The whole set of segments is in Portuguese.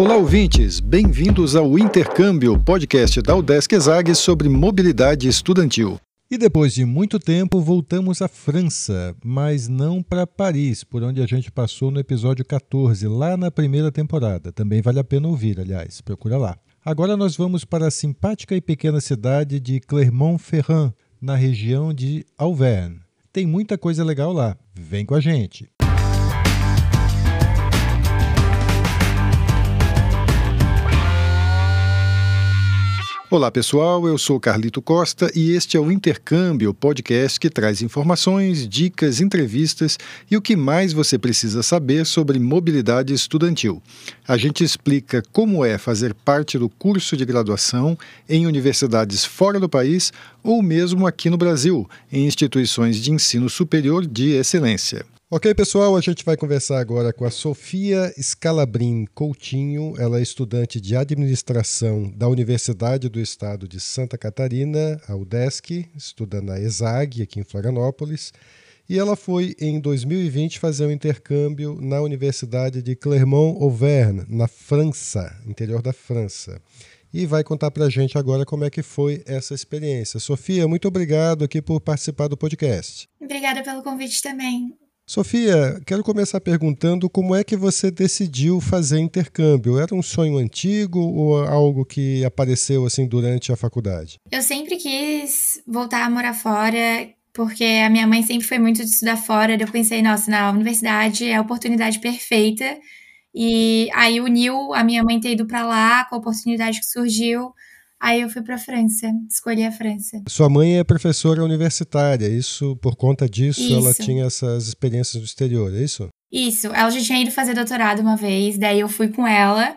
Olá, ouvintes! Bem-vindos ao Intercâmbio, podcast da Udesc Exag sobre mobilidade estudantil. E depois de muito tempo, voltamos à França, mas não para Paris, por onde a gente passou no episódio 14, lá na primeira temporada. Também vale a pena ouvir, aliás, procura lá. Agora nós vamos para a simpática e pequena cidade de Clermont-Ferrand, na região de Auvergne. Tem muita coisa legal lá. Vem com a gente! Olá pessoal, eu sou Carlito Costa e este é o Intercâmbio, podcast que traz informações, dicas, entrevistas e o que mais você precisa saber sobre mobilidade estudantil. A gente explica como é fazer parte do curso de graduação em universidades fora do país ou mesmo aqui no Brasil, em instituições de ensino superior de excelência. Ok, pessoal, a gente vai conversar agora com a Sofia Scalabrin Coutinho. Ela é estudante de administração da Universidade do Estado de Santa Catarina, a UDESC, estuda na ESAG, aqui em Florianópolis. E ela foi, em 2020, fazer um intercâmbio na Universidade de Clermont-Auvergne, na França, interior da França. E vai contar para a gente agora como é que foi essa experiência. Sofia, muito obrigado aqui por participar do podcast. Obrigada pelo convite também. Sofia, quero começar perguntando como é que você decidiu fazer intercâmbio? Era um sonho antigo ou algo que apareceu assim durante a faculdade? Eu sempre quis voltar a morar fora, porque a minha mãe sempre foi muito de estudar fora. Eu pensei, nossa, na universidade é a oportunidade perfeita. E aí uniu a minha mãe ter ido para lá com a oportunidade que surgiu Aí eu fui para a França, escolhi a França. Sua mãe é professora universitária, isso por conta disso isso. ela tinha essas experiências no exterior, é isso? Isso, ela já tinha ido fazer doutorado uma vez, daí eu fui com ela,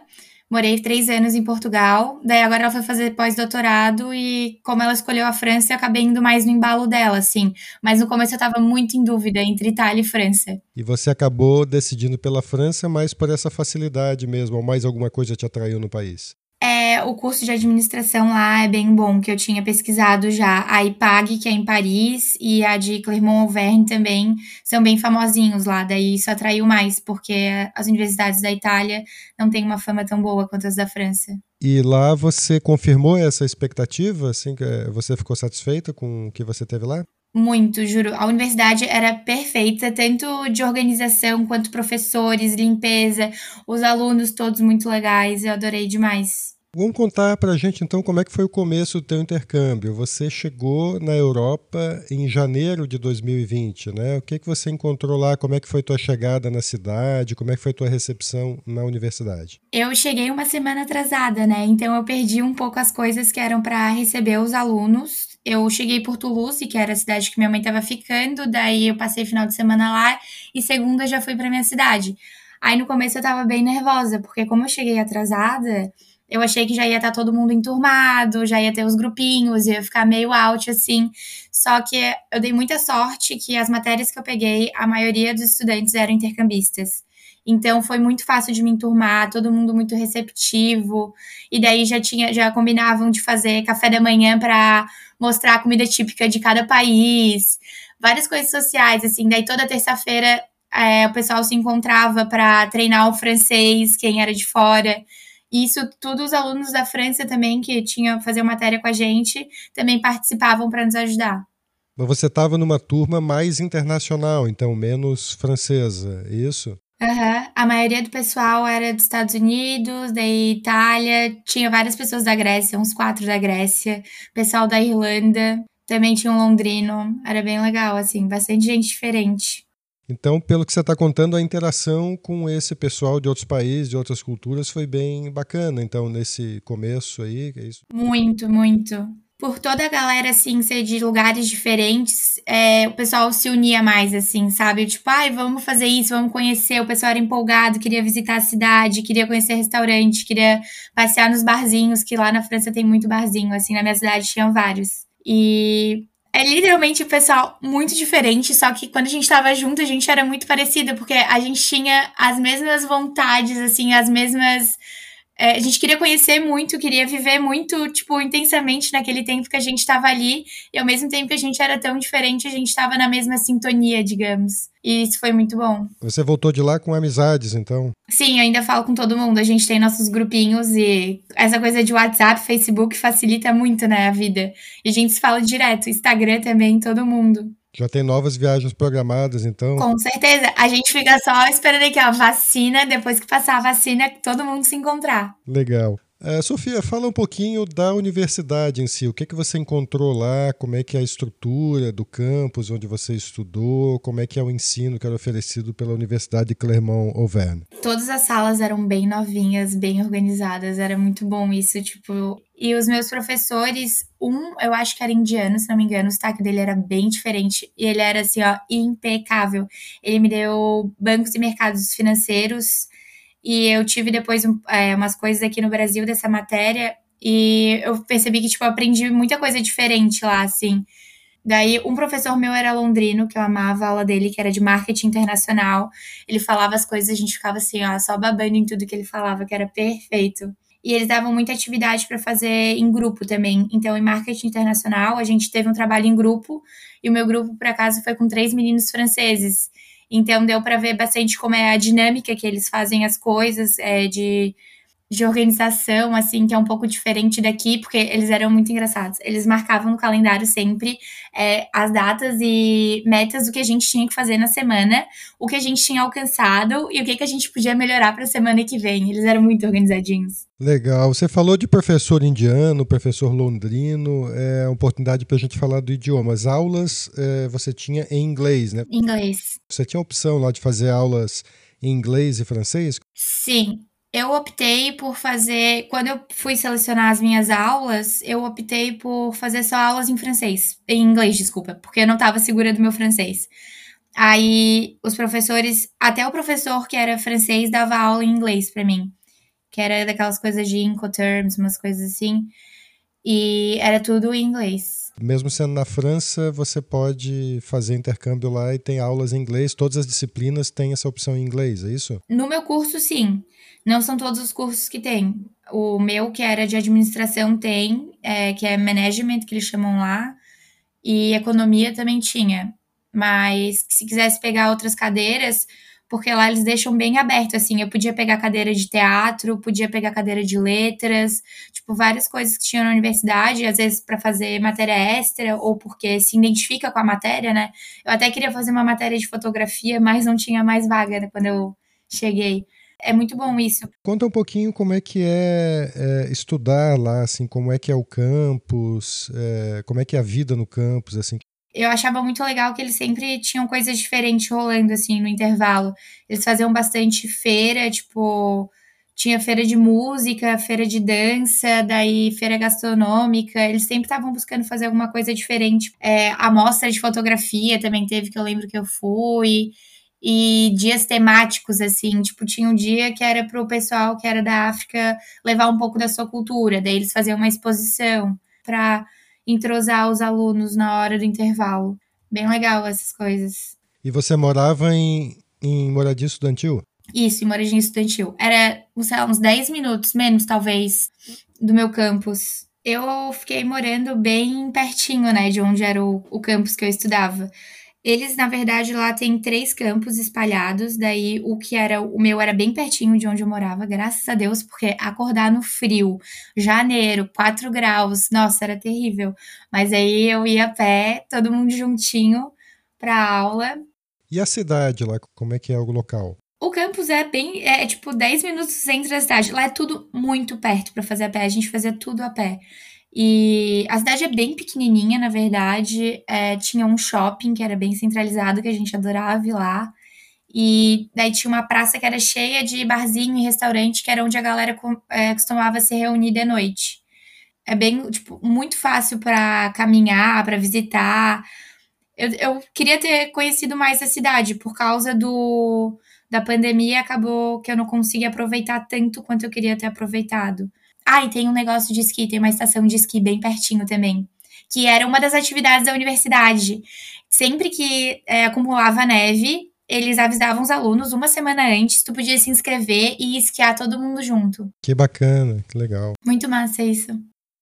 morei três anos em Portugal, daí agora ela foi fazer pós-doutorado e como ela escolheu a França, eu acabei indo mais no embalo dela, assim. Mas no começo eu estava muito em dúvida entre Itália e França. E você acabou decidindo pela França, mas por essa facilidade mesmo, ou mais alguma coisa te atraiu no país? É, o curso de administração lá é bem bom, que eu tinha pesquisado já. A IPAG, que é em Paris, e a de Clermont-Auvergne também são bem famosinhos lá. Daí isso atraiu mais, porque as universidades da Itália não têm uma fama tão boa quanto as da França. E lá você confirmou essa expectativa? Assim, você ficou satisfeita com o que você teve lá? Muito, juro. A universidade era perfeita, tanto de organização quanto professores, limpeza, os alunos todos muito legais. Eu adorei demais. Vamos contar para a gente então como é que foi o começo do teu intercâmbio. Você chegou na Europa em janeiro de 2020, né? O que que você encontrou lá? Como é que foi tua chegada na cidade? Como é que foi tua recepção na universidade? Eu cheguei uma semana atrasada, né? Então eu perdi um pouco as coisas que eram para receber os alunos. Eu cheguei por Toulouse, que era a cidade que minha mãe estava ficando, daí eu passei final de semana lá e segunda já fui para minha cidade. Aí no começo eu estava bem nervosa, porque como eu cheguei atrasada, eu achei que já ia estar tá todo mundo enturmado, já ia ter os grupinhos, ia ficar meio out assim. Só que eu dei muita sorte que as matérias que eu peguei, a maioria dos estudantes eram intercambistas. Então foi muito fácil de me enturmar, todo mundo muito receptivo. E daí já tinha, já combinavam de fazer café da manhã para mostrar a comida típica de cada país, várias coisas sociais assim. Daí toda terça-feira é, o pessoal se encontrava para treinar o francês, quem era de fora. Isso tudo os alunos da França também, que tinham fazer matéria com a gente, também participavam para nos ajudar. Mas você estava numa turma mais internacional, então menos francesa, é isso? A maioria do pessoal era dos Estados Unidos, da Itália, tinha várias pessoas da Grécia, uns quatro da Grécia, pessoal da Irlanda, também tinha um londrino, era bem legal, assim, bastante gente diferente. Então, pelo que você está contando, a interação com esse pessoal de outros países, de outras culturas, foi bem bacana. Então, nesse começo aí, é isso? Muito, muito. Por toda a galera, assim, ser de lugares diferentes, é, o pessoal se unia mais, assim, sabe? Tipo, ai, vamos fazer isso, vamos conhecer. O pessoal era empolgado, queria visitar a cidade, queria conhecer restaurante, queria passear nos barzinhos, que lá na França tem muito barzinho, assim, na minha cidade tinham vários. E é literalmente o pessoal muito diferente, só que quando a gente tava junto, a gente era muito parecida, porque a gente tinha as mesmas vontades, assim, as mesmas é, a gente queria conhecer muito, queria viver muito, tipo, intensamente naquele tempo que a gente estava ali. E ao mesmo tempo que a gente era tão diferente, a gente estava na mesma sintonia, digamos. E isso foi muito bom. Você voltou de lá com amizades, então? Sim, eu ainda falo com todo mundo. A gente tem nossos grupinhos e essa coisa de WhatsApp, Facebook facilita muito, né, a vida. E a gente se fala direto. Instagram também, todo mundo. Já tem novas viagens programadas, então? Com certeza. A gente fica só esperando aqui, ó, vacina. Depois que passar a vacina, todo mundo se encontrar. Legal. É, Sofia, fala um pouquinho da universidade em si. O que, que você encontrou lá? Como é que é a estrutura do campus onde você estudou? Como é que é o ensino que era oferecido pela Universidade de Clermont-Auvergne? Todas as salas eram bem novinhas, bem organizadas. Era muito bom isso, tipo... E os meus professores, um, eu acho que era indiano, se não me engano, o sotaque dele era bem diferente. E ele era, assim, ó, impecável. Ele me deu bancos e mercados financeiros e eu tive depois é, umas coisas aqui no Brasil dessa matéria e eu percebi que, tipo, eu aprendi muita coisa diferente lá, assim. Daí, um professor meu era londrino, que eu amava a aula dele, que era de marketing internacional. Ele falava as coisas, a gente ficava assim, ó, só babando em tudo que ele falava, que era perfeito. E eles davam muita atividade para fazer em grupo também. Então, em marketing internacional, a gente teve um trabalho em grupo, e o meu grupo, por acaso, foi com três meninos franceses. Então deu para ver bastante como é a dinâmica que eles fazem as coisas, é, de, de organização, assim, que é um pouco diferente daqui, porque eles eram muito engraçados. Eles marcavam no calendário sempre é, as datas e metas do que a gente tinha que fazer na semana, o que a gente tinha alcançado e o que, que a gente podia melhorar para a semana que vem. Eles eram muito organizadinhos. Legal. Você falou de professor indiano, professor londrino. É uma oportunidade para a gente falar do idioma. As aulas é, você tinha em inglês, né? Inglês. Você tinha a opção lá de fazer aulas em inglês e francês? Sim. Eu optei por fazer. Quando eu fui selecionar as minhas aulas, eu optei por fazer só aulas em francês. Em inglês, desculpa, porque eu não estava segura do meu francês. Aí os professores, até o professor que era francês, dava aula em inglês para mim que era daquelas coisas de Incoterms, umas coisas assim. E era tudo em inglês. Mesmo sendo na França, você pode fazer intercâmbio lá e tem aulas em inglês. Todas as disciplinas têm essa opção em inglês, é isso? No meu curso, sim. Não são todos os cursos que tem. O meu, que era de administração, tem, é, que é management, que eles chamam lá. E economia também tinha. Mas se quisesse pegar outras cadeiras, porque lá eles deixam bem aberto, assim. Eu podia pegar cadeira de teatro, podia pegar cadeira de letras, tipo, várias coisas que tinham na universidade, às vezes para fazer matéria extra, ou porque se identifica com a matéria, né? Eu até queria fazer uma matéria de fotografia, mas não tinha mais vaga né, quando eu cheguei. É muito bom isso. Conta um pouquinho como é que é, é estudar lá, assim, como é que é o campus, é, como é que é a vida no campus, assim eu achava muito legal que eles sempre tinham coisas diferentes rolando, assim, no intervalo. Eles faziam bastante feira, tipo, tinha feira de música, feira de dança, daí feira gastronômica. Eles sempre estavam buscando fazer alguma coisa diferente. É, a mostra de fotografia também teve, que eu lembro que eu fui. E dias temáticos, assim, tipo, tinha um dia que era para o pessoal que era da África levar um pouco da sua cultura. Daí eles faziam uma exposição para entrosar os alunos na hora do intervalo. Bem legal essas coisas. E você morava em, em moradia estudantil? Isso, em moradia estudantil. Era, sei lá, uns 10 minutos, menos talvez, do meu campus. Eu fiquei morando bem pertinho, né, de onde era o, o campus que eu estudava. Eles, na verdade, lá tem três campos espalhados. Daí, o que era o meu era bem pertinho de onde eu morava, graças a Deus, porque acordar no frio, janeiro, 4 graus, nossa, era terrível. Mas aí eu ia a pé, todo mundo juntinho pra aula. E a cidade lá, como é que é o local? O campus é bem, é, é tipo 10 minutos entre da cidade. Lá é tudo muito perto para fazer a pé. A gente fazia tudo a pé. E a cidade é bem pequenininha, na verdade. É, tinha um shopping que era bem centralizado, que a gente adorava ir lá. E daí tinha uma praça que era cheia de barzinho e restaurante, que era onde a galera é, costumava se reunir de noite. É bem, tipo, muito fácil para caminhar, para visitar. Eu, eu queria ter conhecido mais a cidade, por causa do, da pandemia, acabou que eu não consegui aproveitar tanto quanto eu queria ter aproveitado. Ah, e tem um negócio de esqui, tem uma estação de esqui bem pertinho também. Que era uma das atividades da universidade. Sempre que é, acumulava neve, eles avisavam os alunos uma semana antes, tu podia se inscrever e esquiar todo mundo junto. Que bacana, que legal. Muito massa isso.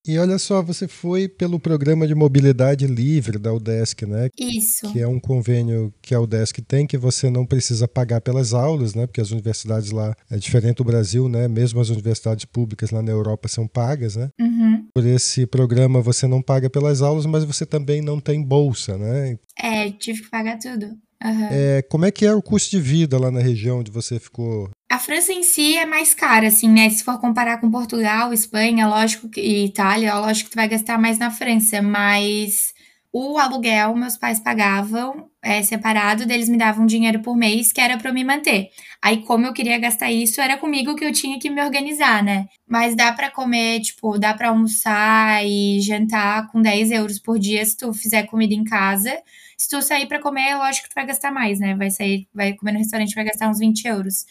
E olha só, você foi pelo programa de mobilidade livre da UDESC, né? Isso. Que é um convênio que a UDESC tem, que você não precisa pagar pelas aulas, né? Porque as universidades lá é diferente do Brasil, né? Mesmo as universidades públicas lá na Europa são pagas, né? Uhum. Por esse programa você não paga pelas aulas, mas você também não tem bolsa, né? É, tive que pagar tudo. Uhum. É, como é que é o custo de vida lá na região onde você ficou? França em si é mais cara, assim, né? Se for comparar com Portugal, Espanha, lógico que e Itália, lógico que tu vai gastar mais na França, mas o aluguel meus pais pagavam é, separado, deles me davam dinheiro por mês que era para me manter. Aí, como eu queria gastar isso, era comigo que eu tinha que me organizar, né? Mas dá para comer, tipo, dá para almoçar e jantar com 10 euros por dia se tu fizer comida em casa. Se tu sair para comer, lógico que tu vai gastar mais, né? Vai sair, vai comer no restaurante, vai gastar uns 20 euros.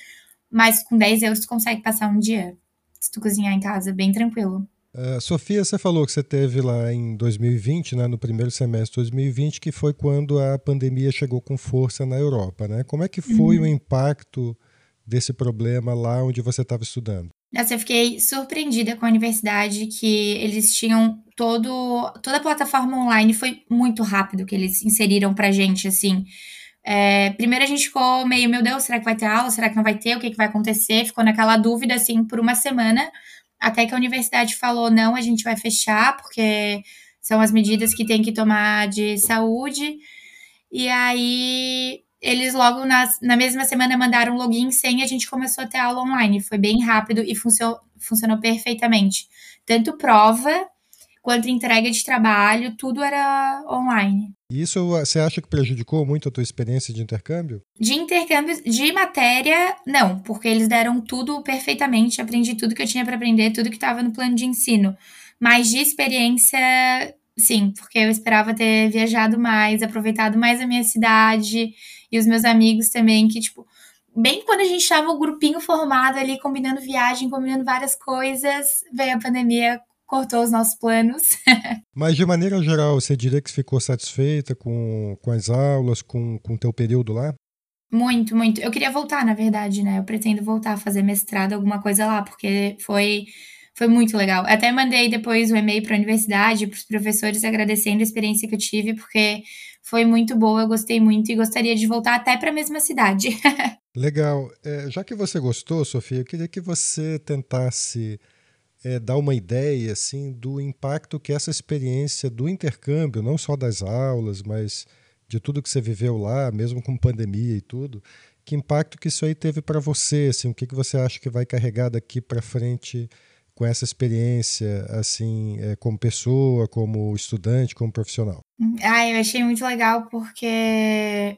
Mas com 10 euros tu consegue passar um dia. Se tu cozinhar em casa, bem tranquilo. Uh, Sofia, você falou que você teve lá em 2020, né, no primeiro semestre de 2020, que foi quando a pandemia chegou com força na Europa, né? Como é que foi uhum. o impacto desse problema lá onde você estava estudando? Nossa, eu fiquei surpreendida com a universidade que eles tinham todo toda a plataforma online foi muito rápido que eles inseriram pra gente assim. É, primeiro a gente ficou meio, meu Deus, será que vai ter aula? Será que não vai ter? O que, que vai acontecer? Ficou naquela dúvida assim por uma semana, até que a universidade falou: não, a gente vai fechar, porque são as medidas que tem que tomar de saúde. E aí eles logo nas, na mesma semana mandaram login senha, a gente começou a ter aula online. Foi bem rápido e funcionou, funcionou perfeitamente. Tanto prova quanto entrega de trabalho, tudo era online. E isso você acha que prejudicou muito a tua experiência de intercâmbio? De intercâmbio de matéria, não, porque eles deram tudo perfeitamente, aprendi tudo que eu tinha para aprender, tudo que estava no plano de ensino. Mas de experiência, sim, porque eu esperava ter viajado mais, aproveitado mais a minha cidade e os meus amigos também, que, tipo, bem quando a gente estava o grupinho formado ali, combinando viagem, combinando várias coisas, veio a pandemia, cortou os nossos planos. Mas, de maneira geral, você diria que ficou satisfeita com, com as aulas, com o teu período lá? Muito, muito. Eu queria voltar, na verdade, né? Eu pretendo voltar a fazer mestrado, alguma coisa lá, porque foi foi muito legal. Eu até mandei depois o um e-mail para a universidade, para os professores, agradecendo a experiência que eu tive, porque foi muito boa, eu gostei muito e gostaria de voltar até para a mesma cidade. Legal. É, já que você gostou, Sofia, eu queria que você tentasse é, dar uma ideia assim do impacto que essa experiência do intercâmbio, não só das aulas, mas de tudo que você viveu lá, mesmo com pandemia e tudo, que impacto que isso aí teve para você? Assim, o que, que você acha que vai carregar daqui para frente? com essa experiência, assim, é, como pessoa, como estudante, como profissional? Ah, eu achei muito legal porque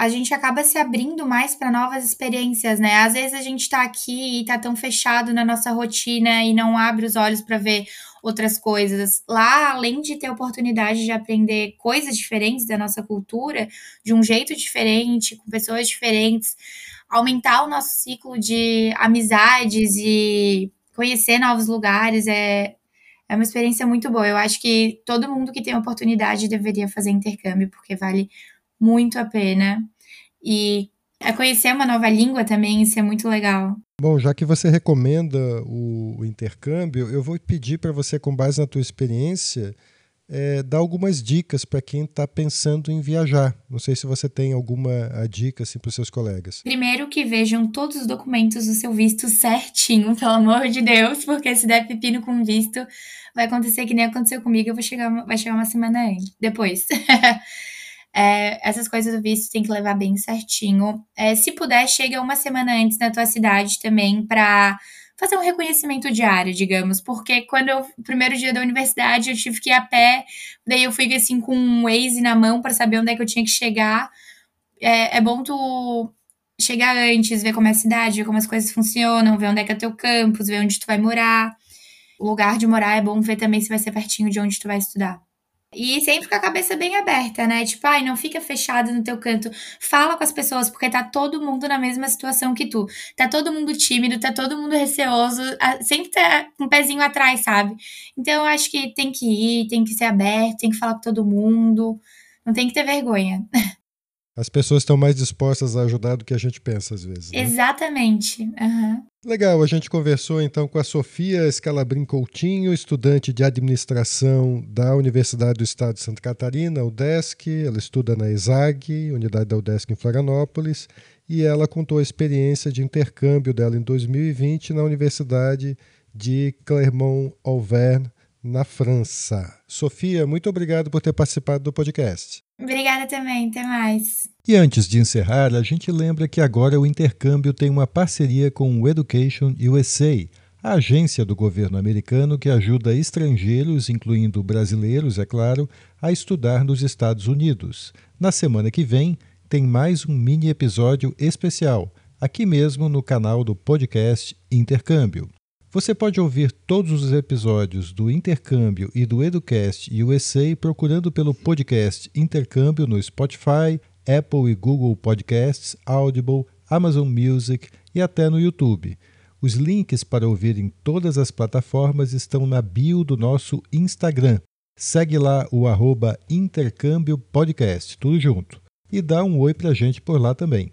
a gente acaba se abrindo mais para novas experiências, né? Às vezes a gente está aqui e tá tão fechado na nossa rotina e não abre os olhos para ver outras coisas. Lá, além de ter oportunidade de aprender coisas diferentes da nossa cultura, de um jeito diferente, com pessoas diferentes, aumentar o nosso ciclo de amizades e conhecer novos lugares é, é uma experiência muito boa. Eu acho que todo mundo que tem oportunidade deveria fazer intercâmbio, porque vale muito a pena. E é conhecer uma nova língua também, isso é muito legal. Bom, já que você recomenda o, o intercâmbio, eu vou pedir para você, com base na tua experiência, é, dar algumas dicas para quem está pensando em viajar. Não sei se você tem alguma dica assim, para os seus colegas. Primeiro que vejam todos os documentos do seu visto certinho, pelo amor de Deus, porque se der pepino com visto, vai acontecer que nem aconteceu comigo, eu vou chegar, vai chegar uma semana antes, depois. É, essas coisas do visto tem que levar bem certinho. É, se puder, chega uma semana antes na tua cidade também para fazer um reconhecimento diário, digamos, porque quando eu, primeiro dia da universidade, eu tive que ir a pé, daí eu fui assim com um Waze na mão para saber onde é que eu tinha que chegar. É, é bom tu chegar antes, ver como é a cidade, ver como as coisas funcionam, ver onde é que é teu campus, ver onde tu vai morar. O lugar de morar é bom ver também se vai ser pertinho de onde tu vai estudar. E sempre com a cabeça bem aberta, né? Tipo, ai, não fica fechado no teu canto. Fala com as pessoas, porque tá todo mundo na mesma situação que tu. Tá todo mundo tímido, tá todo mundo receoso, sempre tá um pezinho atrás, sabe? Então eu acho que tem que ir, tem que ser aberto, tem que falar com todo mundo. Não tem que ter vergonha. As pessoas estão mais dispostas a ajudar do que a gente pensa às vezes. Né? Exatamente. Uhum. Legal, a gente conversou então com a Sofia Scalabrin Coutinho, estudante de administração da Universidade do Estado de Santa Catarina, UDESC. Ela estuda na ESAG, unidade da UDESC em Florianópolis, e ela contou a experiência de intercâmbio dela em 2020 na Universidade de Clermont-Auvergne, na França. Sofia, muito obrigado por ter participado do podcast. Obrigada também, até mais. E antes de encerrar, a gente lembra que agora o intercâmbio tem uma parceria com o Education USA, a agência do governo americano que ajuda estrangeiros, incluindo brasileiros, é claro, a estudar nos Estados Unidos. Na semana que vem, tem mais um mini episódio especial, aqui mesmo no canal do podcast Intercâmbio. Você pode ouvir todos os episódios do Intercâmbio e do Educast USA procurando pelo podcast Intercâmbio no Spotify, Apple e Google Podcasts, Audible, Amazon Music e até no YouTube. Os links para ouvir em todas as plataformas estão na bio do nosso Instagram. Segue lá o arroba Intercâmbio Podcast, tudo junto. E dá um oi pra gente por lá também.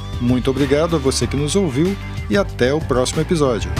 Muito obrigado a você que nos ouviu e até o próximo episódio.